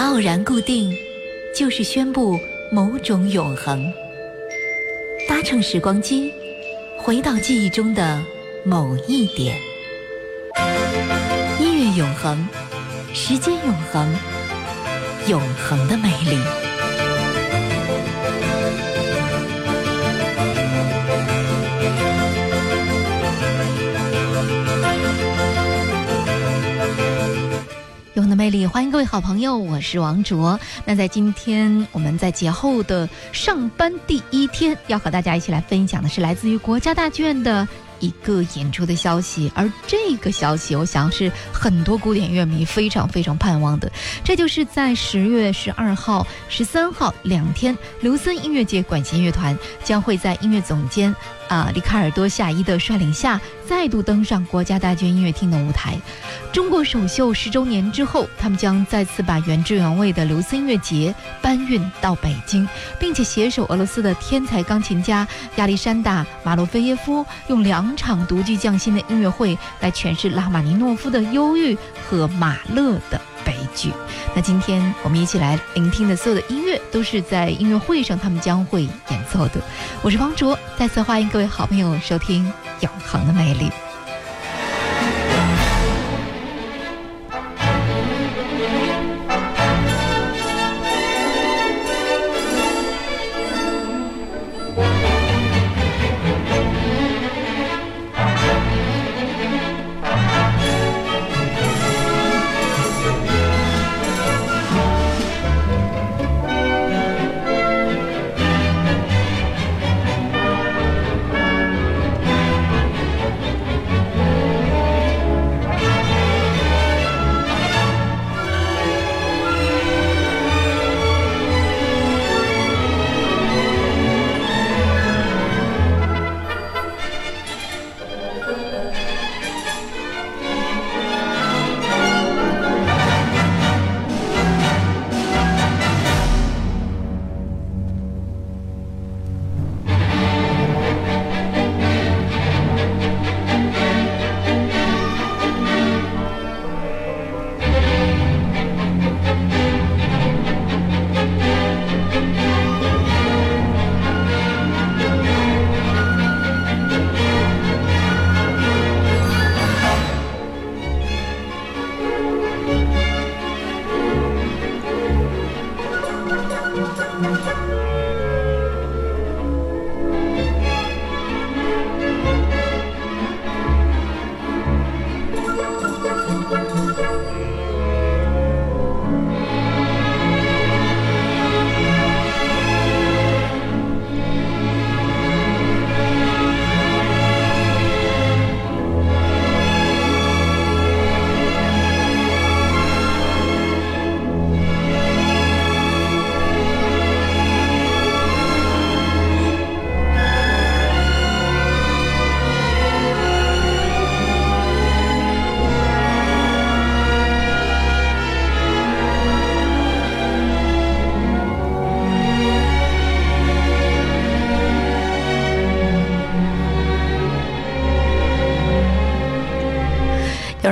把偶然固定，就是宣布某种永恒。搭乘时光机，回到记忆中的某一点。音乐永恒，时间永恒，永恒的美丽。魅力，欢迎各位好朋友，我是王卓。那在今天我们在节后的上班第一天，要和大家一起来分享的是来自于国家大剧院的。一个演出的消息，而这个消息，我想是很多古典乐迷非常非常盼望的。这就是在十月十二号、十三号两天，卢森音乐节管弦乐团将会在音乐总监啊里卡尔多夏伊的率领下，再度登上国家大剧院音乐厅的舞台。中国首秀十周年之后，他们将再次把原汁原味的刘森音乐节搬运到北京，并且携手俄罗斯的天才钢琴家亚历山大马洛菲耶夫，用两。两场独具匠心的音乐会来诠释拉玛尼诺夫的忧郁和马勒的悲剧。那今天我们一起来聆听的所有的音乐，都是在音乐会上他们将会演奏的。我是方卓，再次欢迎各位好朋友收听《永恒的魅力》。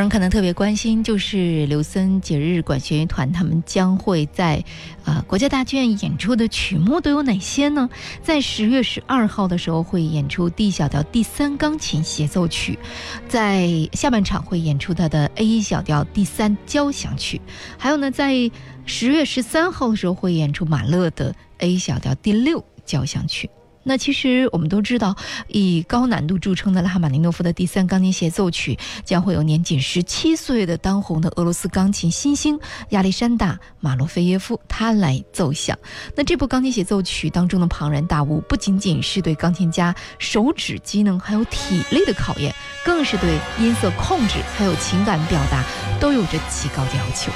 可能特别关心，就是刘森节日管弦乐团，他们将会在啊国家大剧院演出的曲目都有哪些呢？在十月十二号的时候会演出 D 小调第三钢琴协奏曲，在下半场会演出他的 A 小调第三交响曲，还有呢，在十月十三号的时候会演出马勒的 A 小调第六交响曲。那其实我们都知道，以高难度著称的拉赫玛尼诺夫的第三钢琴协奏曲，将会有年仅十七岁的当红的俄罗斯钢琴新星亚历山大马洛菲耶夫他来奏响。那这部钢琴协奏曲当中的庞然大物，不仅仅是对钢琴家手指机能还有体力的考验，更是对音色控制还有情感表达都有着极高的要求。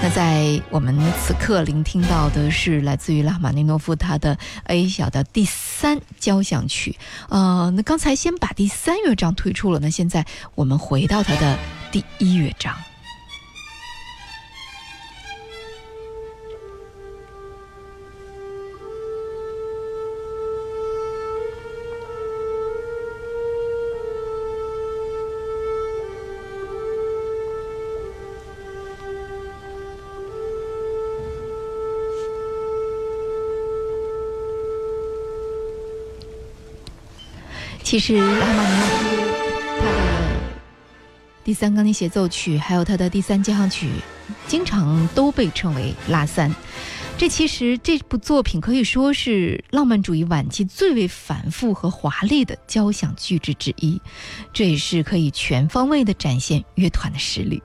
那在我们此刻聆听到的是来自于拉赫玛尼诺夫他的 A 小的第三。交响曲，呃，那刚才先把第三乐章推出了，那现在我们回到它的第一乐章。其实拉玛尼诺夫他的第三钢琴协奏曲，还有他的第三交响曲，经常都被称为拉三。这其实这部作品可以说是浪漫主义晚期最为繁复和华丽的交响巨制之一，这也是可以全方位的展现乐团的实力。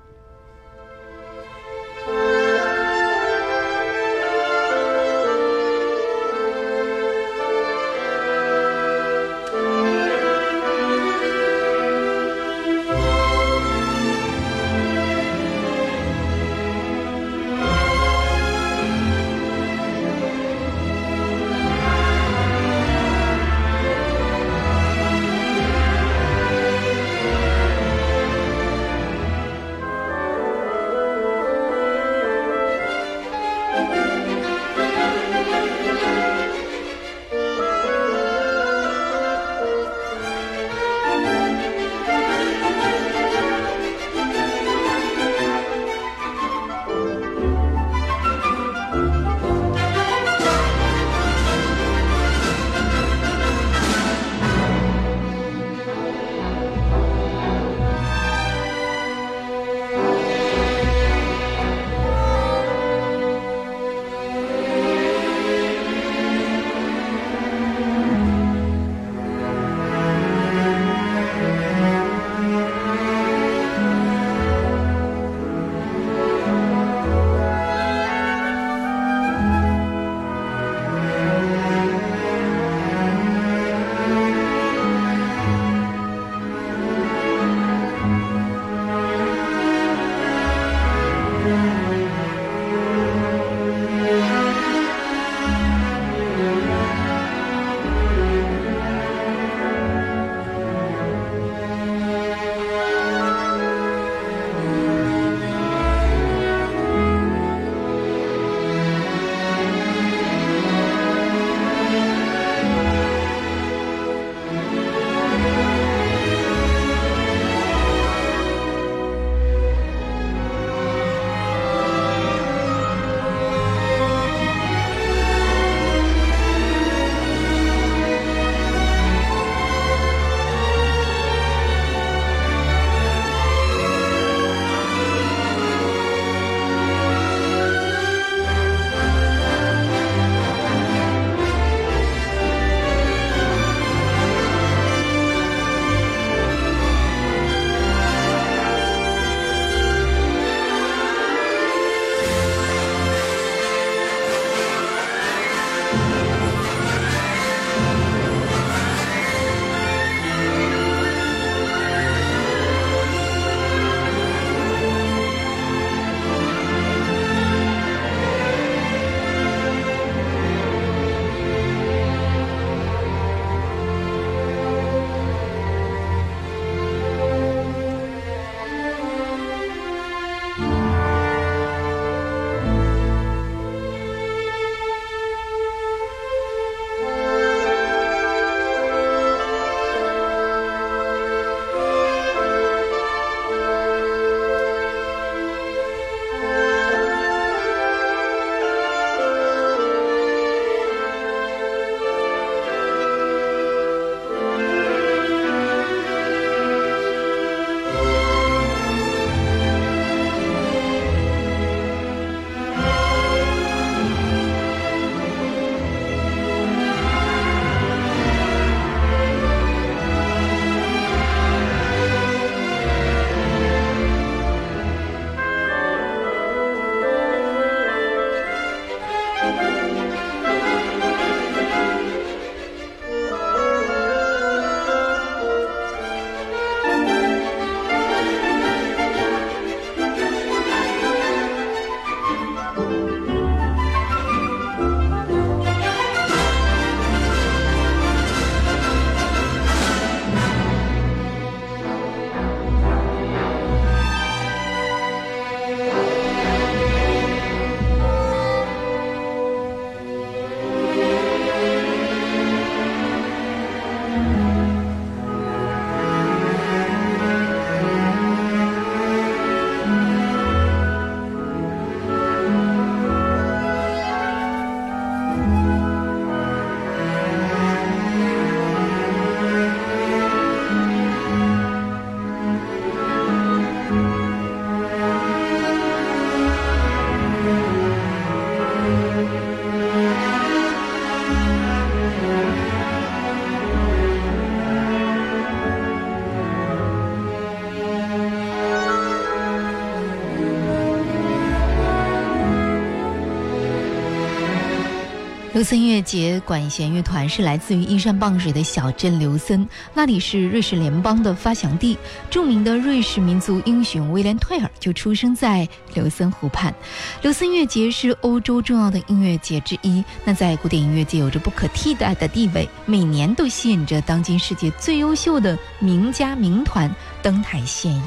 刘森乐节管弦乐团是来自于依山傍水的小镇刘森，那里是瑞士联邦的发祥地。著名的瑞士民族英雄威廉·退尔就出生在刘森湖畔。刘森音乐节是欧洲重要的音乐节之一，那在古典音乐界有着不可替代的地位，每年都吸引着当今世界最优秀的名家名团登台献艺。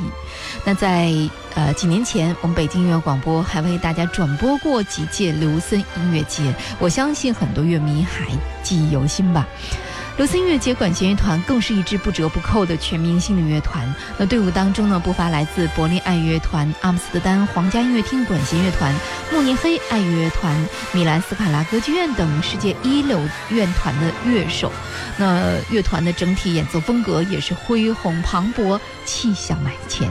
那在呃几年前，我们北京音乐广播还为大家转播过几届刘森音乐节，我相信。很多乐迷还记忆犹新吧。刘森音乐节管弦乐团更是一支不折不扣的全明星的乐团。那队伍当中呢，不乏来自柏林爱乐团、阿姆斯特丹皇家音乐厅管弦乐团、慕尼黑爱乐团、米兰斯卡拉歌剧院等世界一流乐团的乐手。那乐团的整体演奏风格也是恢宏磅礴，气象满前。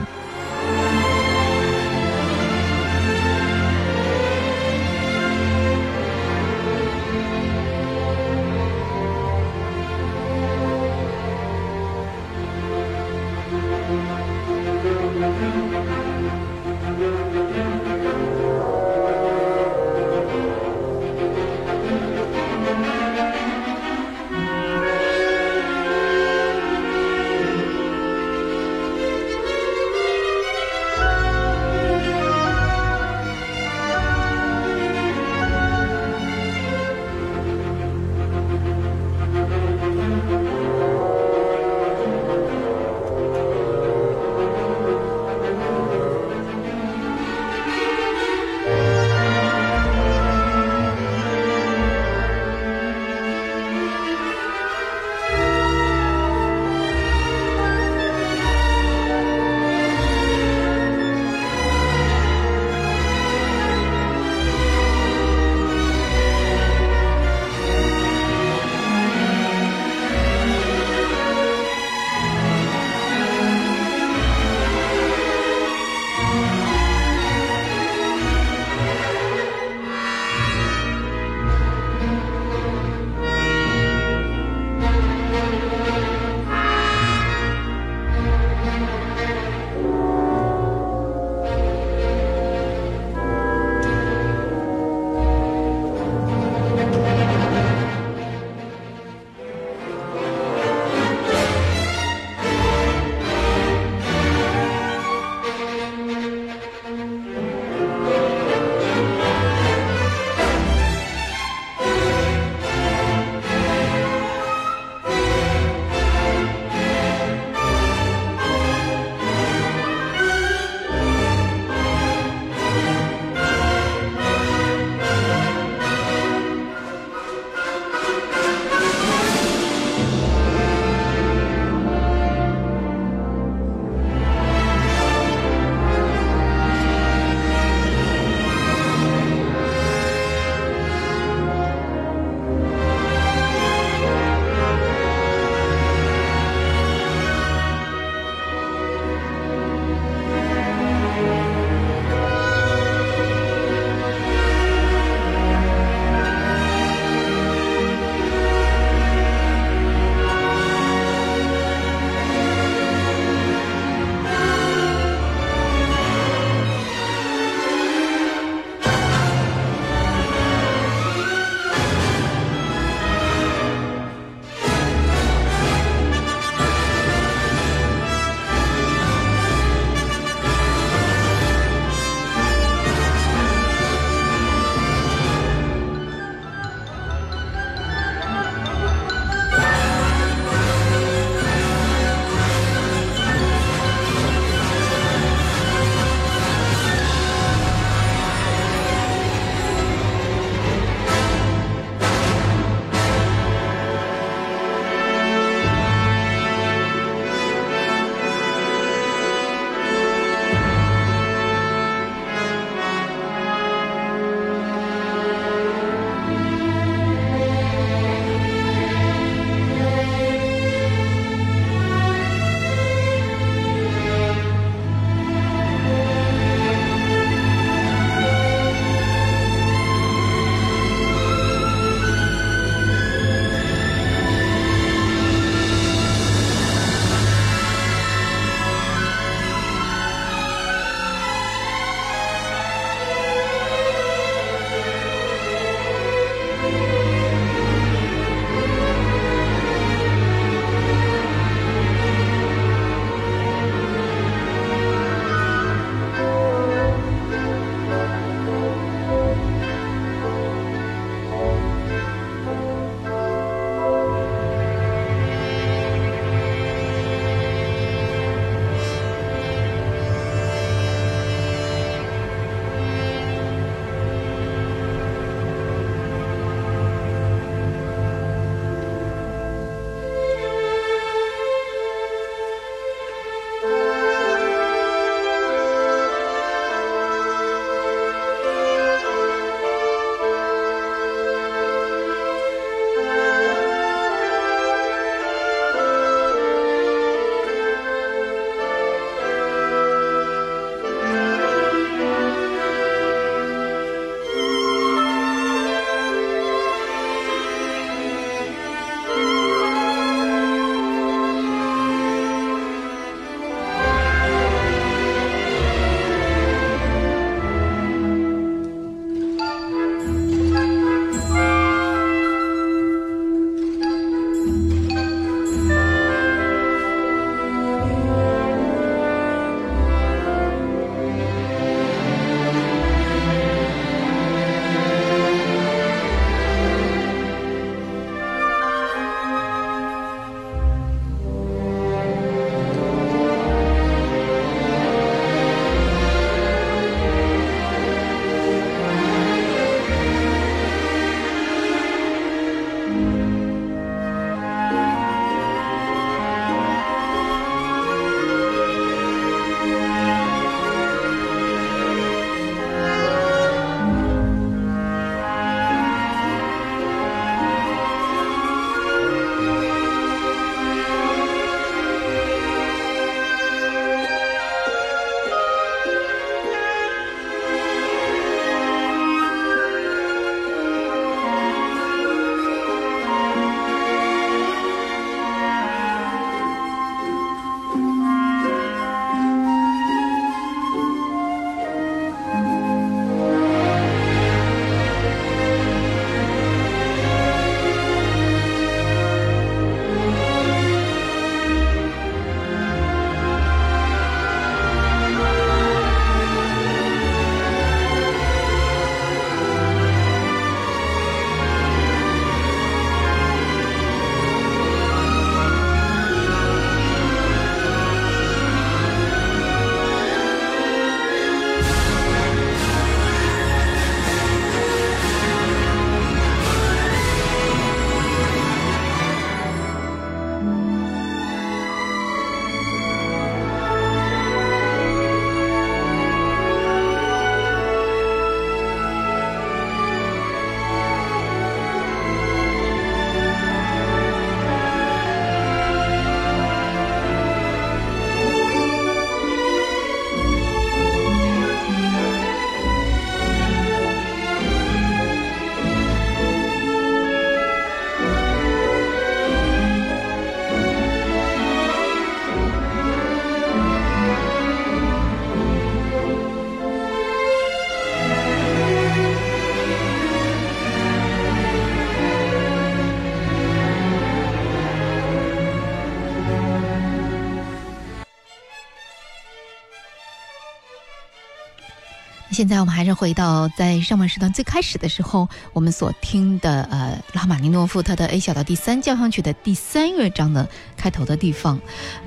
现在我们还是回到在上半时段最开始的时候，我们所听的呃拉马尼诺夫他的 A 小调第三交响曲的第三乐章的开头的地方。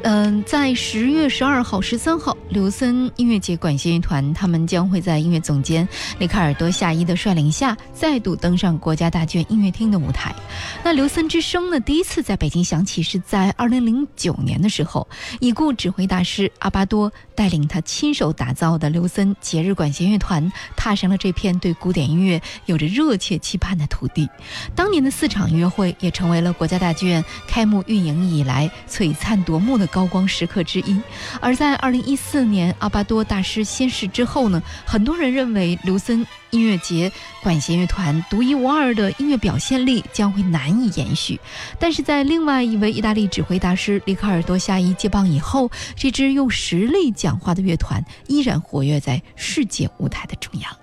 嗯，在十月十二号、十三号，刘森音乐节管弦乐团他们将会在音乐总监里卡尔多夏伊的率领下，再度登上国家大剧院音乐厅的舞台。那刘森之声呢，第一次在北京响起是在二零零九年的时候，已故指挥大师阿巴多带领他亲手打造的刘森节日管弦。乐团踏上了这片对古典音乐有着热切期盼的土地。当年的四场音乐会也成为了国家大剧院开幕运营以来璀璨夺目的高光时刻之一。而在二零一四年阿巴多大师仙逝之后呢，很多人认为卢森。音乐节管弦乐团独一无二的音乐表现力将会难以延续，但是在另外一位意大利指挥大师里卡尔多夏伊接棒以后，这支用实力讲话的乐团依然活跃在世界舞台的中央。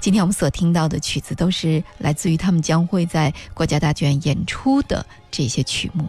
今天我们所听到的曲子都是来自于他们将会在国家大剧院演出的这些曲目。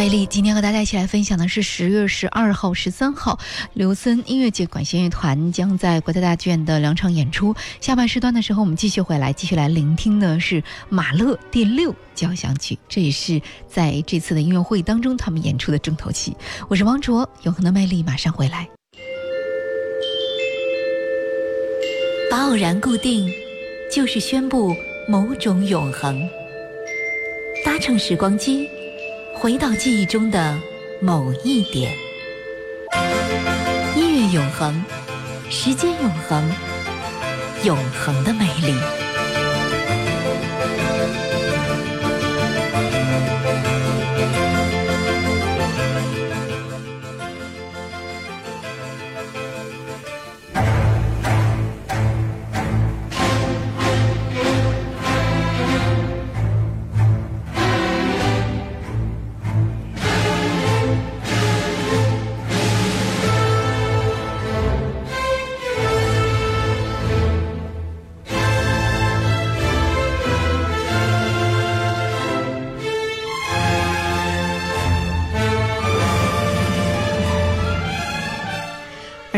魅力，今天和大家一起来分享的是十月十二号、十三号，刘森音乐节管弦乐团将在国家大剧院的两场演出。下半时段的时候，我们继续回来，继续来聆听的是马勒第六交响曲，这也是在这次的音乐会当中他们演出的重头戏。我是王卓，永恒的魅力马上回来。把偶然固定，就是宣布某种永恒。搭乘时光机。回到记忆中的某一点，音乐永恒，时间永恒，永恒的美丽。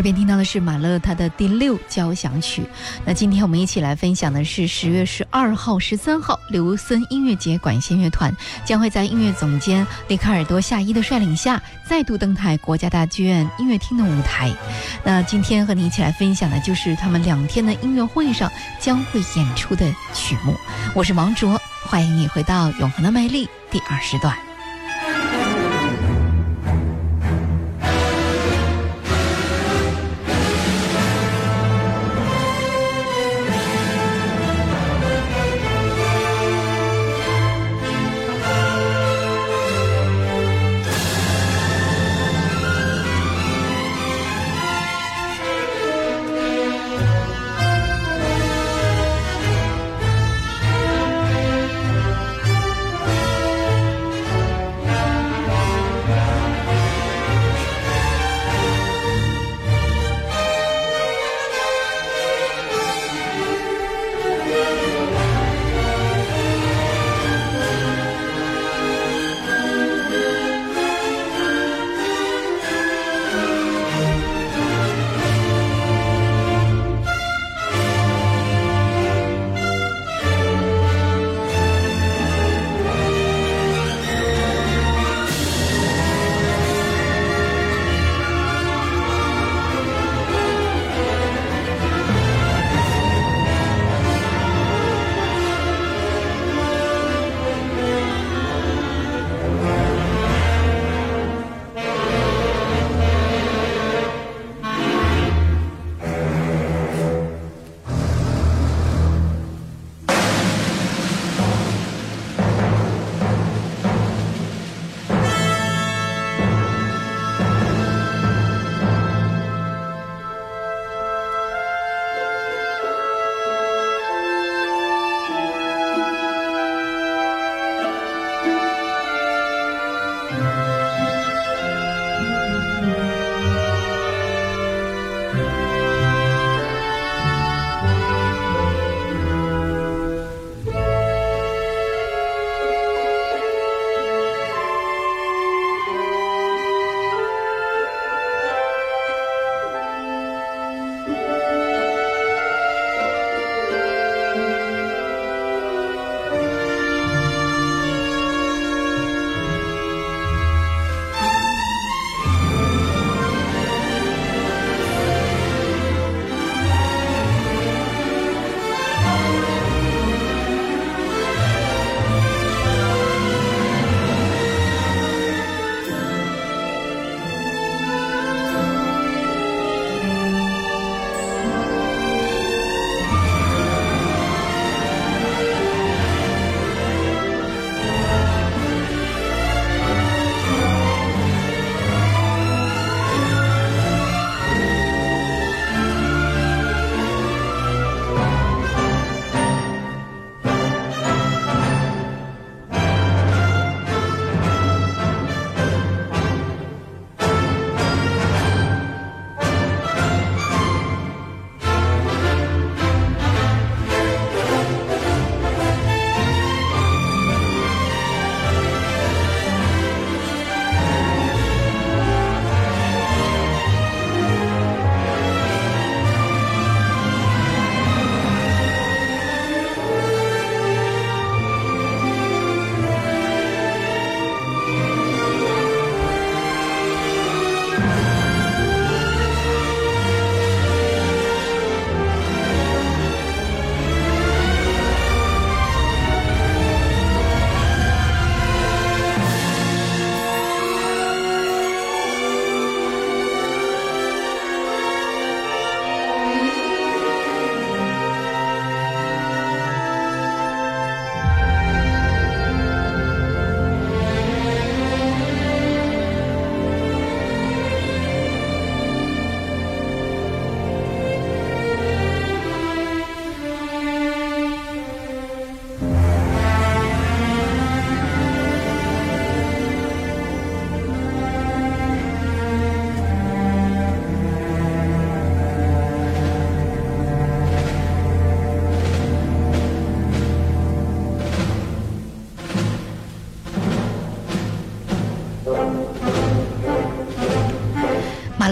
耳边听到的是马勒他的第六交响曲。那今天我们一起来分享的是十月十二号、十三号，刘森音乐节管弦乐团将会在音乐总监里卡尔多夏伊的率领下，再度登台国家大剧院音乐厅的舞台。那今天和你一起来分享的就是他们两天的音乐会上将会演出的曲目。我是王卓，欢迎你回到《永恒的魅力》第二时段。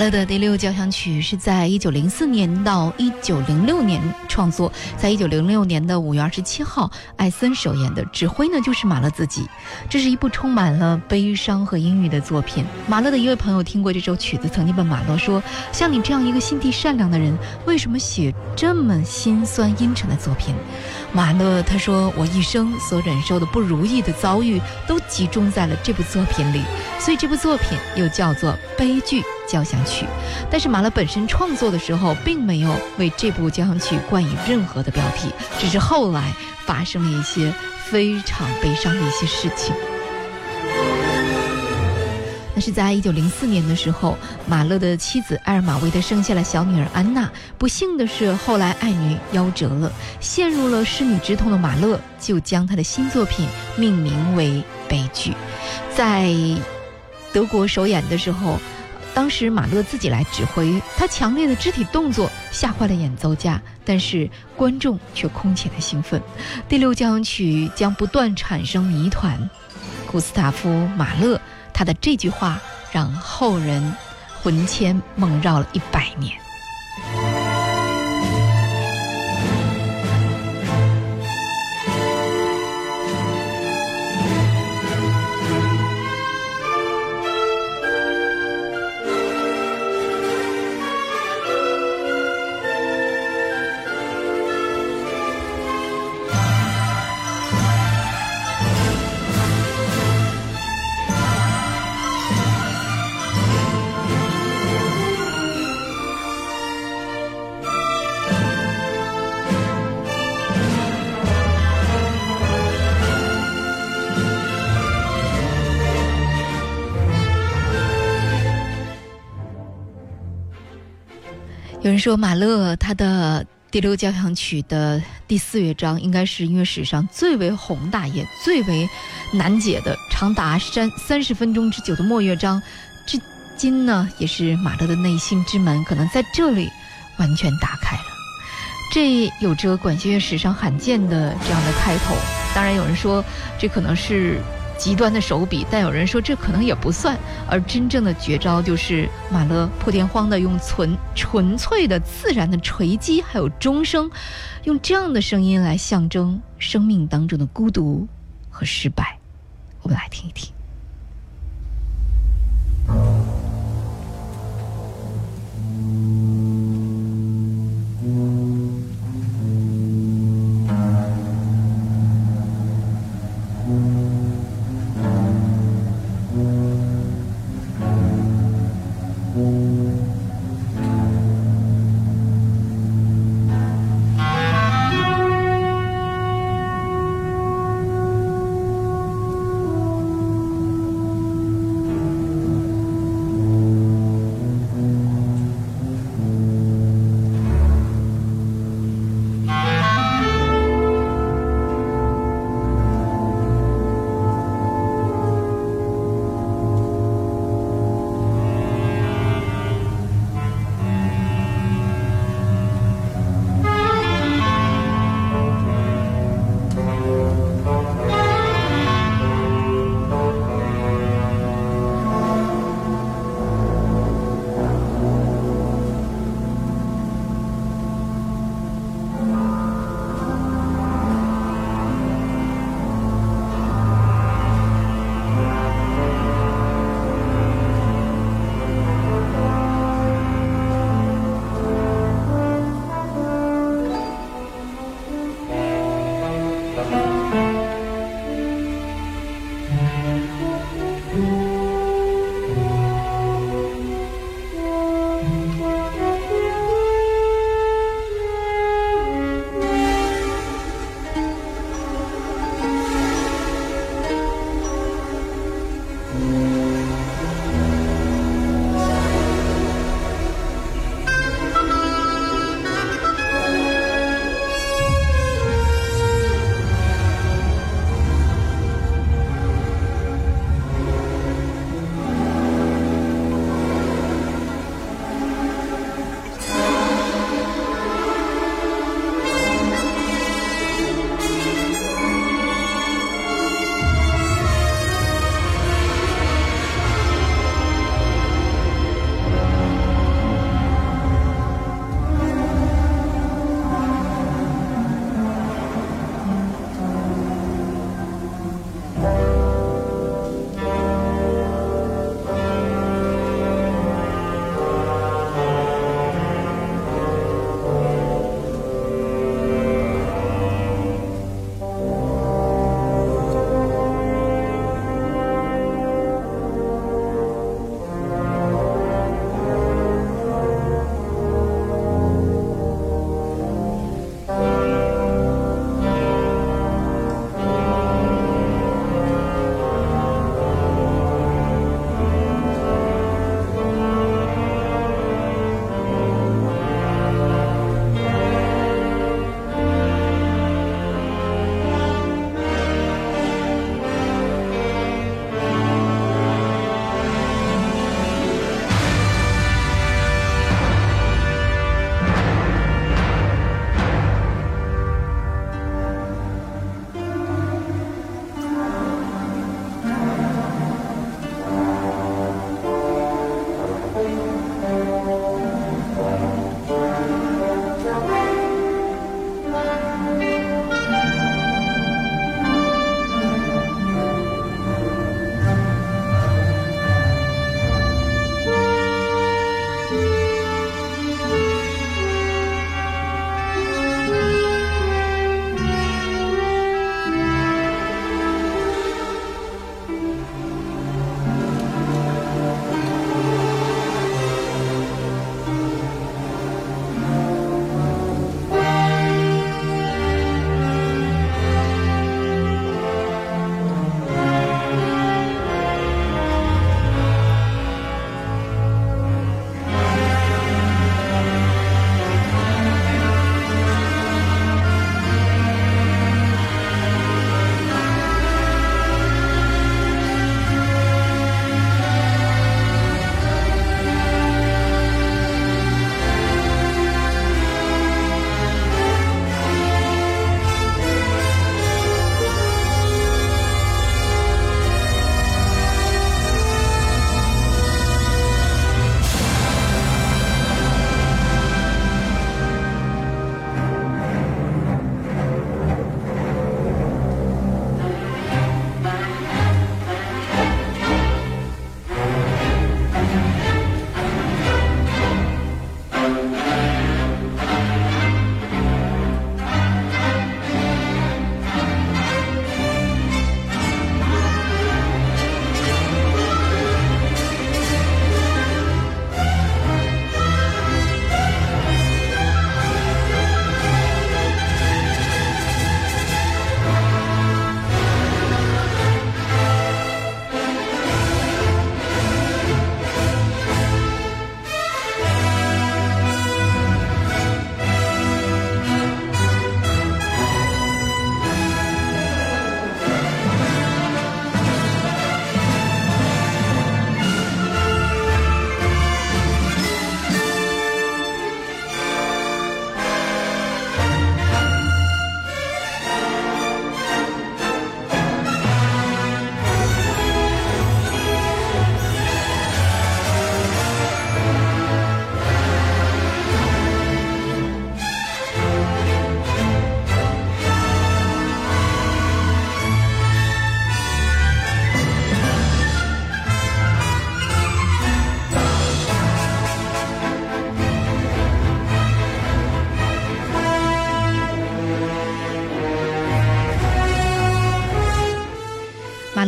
勒的第六交响曲是在一九零四年到一九零六年创作，在一九零六年的五月二十七号，艾森首演的，指挥呢就是马勒自己。这是一部充满了悲伤和阴郁的作品。马勒的一位朋友听过这首曲子，曾经问马勒说：“像你这样一个心地善良的人，为什么写这么心酸阴沉的作品？”马勒他说：“我一生所忍受的不如意的遭遇，都集中在了这部作品里，所以这部作品又叫做悲剧。”交响曲，但是马勒本身创作的时候，并没有为这部交响曲冠以任何的标题，只是后来发生了一些非常悲伤的一些事情。那是在一九零四年的时候，马勒的妻子埃尔玛为他生下了小女儿安娜。不幸的是，后来爱女夭折了，陷入了失女之痛的马勒就将他的新作品命名为《悲剧》。在德国首演的时候。当时马勒自己来指挥，他强烈的肢体动作吓坏了演奏家，但是观众却空前的兴奋。第六交响曲将不断产生谜团。古斯塔夫·马勒他的这句话让后人魂牵梦绕了一百年。说，马勒他的第六交响曲的第四乐章应该是音乐史上最为宏大也最为难解的，长达三三十分钟之久的末乐章，至今呢也是马勒的内心之门，可能在这里完全打开了。这有着管弦乐史上罕见的这样的开头。当然，有人说这可能是。极端的手笔，但有人说这可能也不算。而真正的绝招就是马勒破天荒的用纯纯粹的自然的锤击，还有钟声，用这样的声音来象征生命当中的孤独和失败。我们来听一听。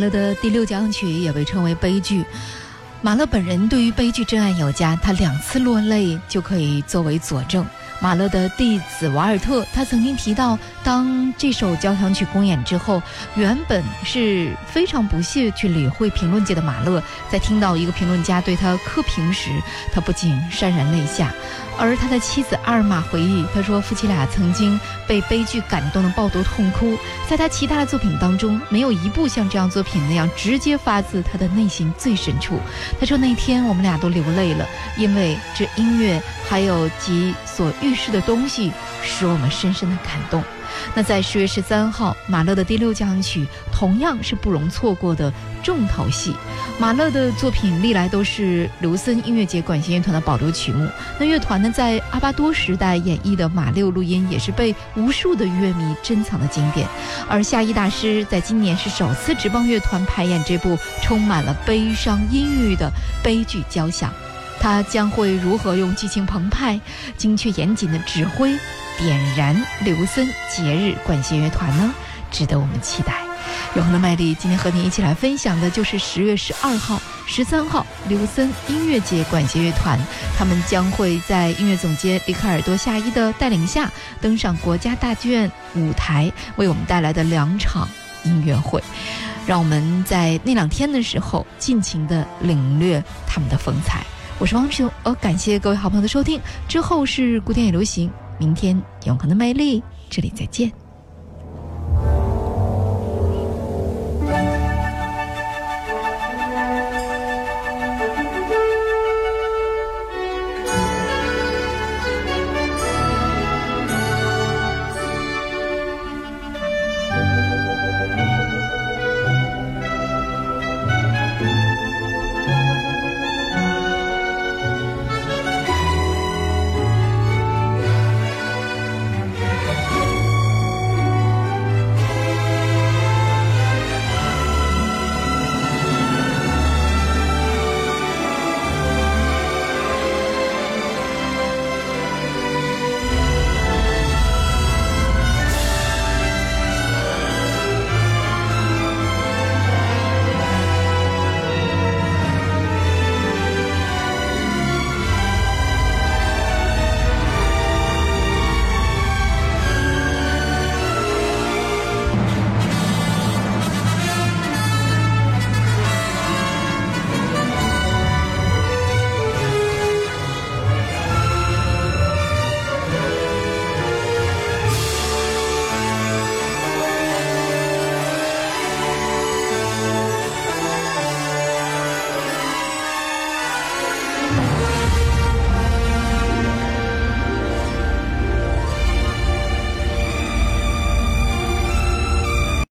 的第六交响曲也被称为悲剧。马勒本人对于悲剧真爱有加，他两次落泪就可以作为佐证。马勒的弟子瓦尔特，他曾经提到，当这首交响曲公演之后，原本是非常不屑去理会评论界的马勒，在听到一个评论家对他苛评时，他不禁潸然泪下。而他的妻子阿尔玛回忆，他说夫妻俩曾经被悲剧感动的抱头痛哭，在他其他的作品当中，没有一部像这样作品那样直接发自他的内心最深处。他说那天我们俩都流泪了，因为这音乐还有其所预示的东西，使我们深深的感动。那在十月十三号，马勒的第六交响曲同样是不容错过的重头戏。马勒的作品历来都是卢森音乐节管弦乐团的保留曲目。那乐团呢，在阿巴多时代演绎的马六录音，也是被无数的乐迷珍藏的经典。而夏伊大师在今年是首次执棒乐团排演这部充满了悲伤阴郁的悲剧交响，他将会如何用激情澎湃、精确严谨的指挥？点燃刘森节日管弦乐团呢，值得我们期待。永恒的麦力今天和您一起来分享的就是十月十二号、十三号刘森音乐节管弦乐团，他们将会在音乐总监里卡尔多夏伊的带领下登上国家大剧院舞台，为我们带来的两场音乐会。让我们在那两天的时候尽情的领略他们的风采。我是汪雄，呃，感谢各位好朋友的收听。之后是古典也流行。明天永恒的魅力，这里再见。